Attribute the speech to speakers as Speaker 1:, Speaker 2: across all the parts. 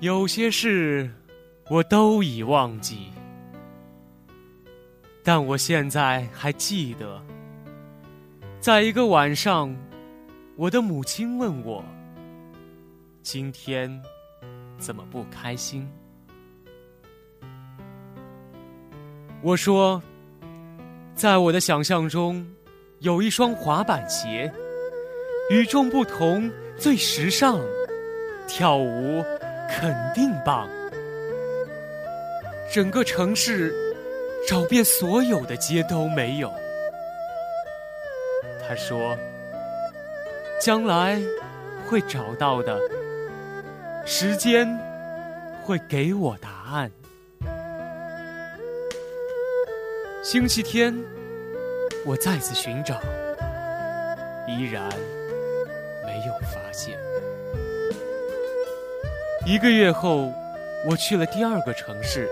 Speaker 1: 有些事我都已忘记，但我现在还记得，在一个晚上，我的母亲问我：“今天怎么不开心？”我说：“在我的想象中，有一双滑板鞋，与众不同，最时尚，跳舞。”肯定棒！整个城市找遍所有的街都没有。他说：“将来会找到的，时间会给我答案。”星期天，我再次寻找，依然没有发现。一个月后，我去了第二个城市。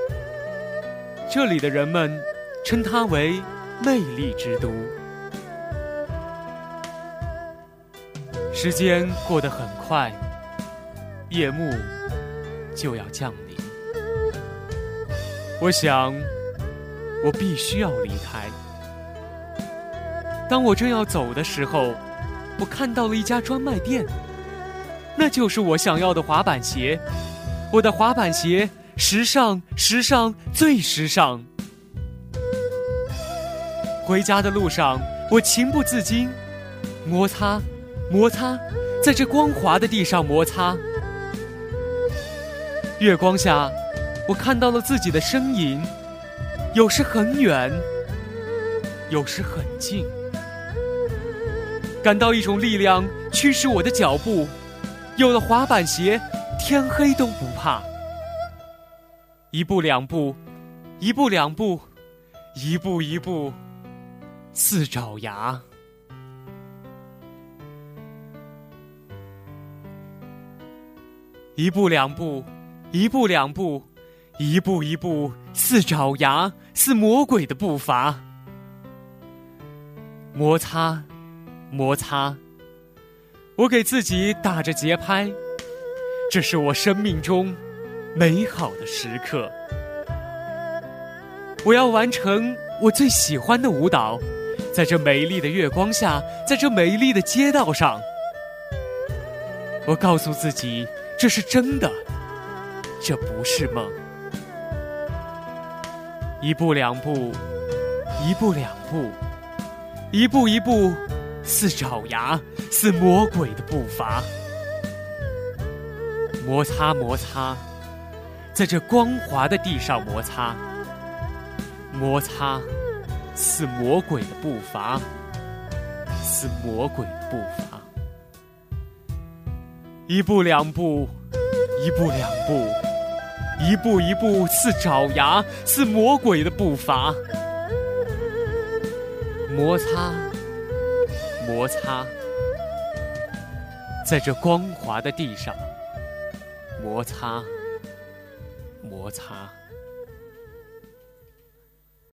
Speaker 1: 这里的人们称它为“魅力之都”。时间过得很快，夜幕就要降临。我想，我必须要离开。当我正要走的时候，我看到了一家专卖店。那就是我想要的滑板鞋，我的滑板鞋，时尚，时尚，最时尚。回家的路上，我情不自禁摩擦，摩擦，在这光滑的地上摩擦。月光下，我看到了自己的身影，有时很远，有时很近，感到一种力量驱使我的脚步。有了滑板鞋，天黑都不怕。一步两步，一步两步，一步一步，似爪牙。一步两步，一步两步，一步一步，似爪牙，似魔鬼的步伐。摩擦，摩擦。我给自己打着节拍，这是我生命中美好的时刻。我要完成我最喜欢的舞蹈，在这美丽的月光下，在这美丽的街道上。我告诉自己，这是真的，这不是梦。一步两步，一步两步，一步一步。似爪牙，似魔鬼的步伐，摩擦摩擦，在这光滑的地上摩擦，摩擦，似魔鬼的步伐，似魔鬼的步伐，一步两步，一步两步，一步一步，似爪牙，似魔鬼的步伐，摩擦。摩擦，在这光滑的地上，摩擦，摩擦。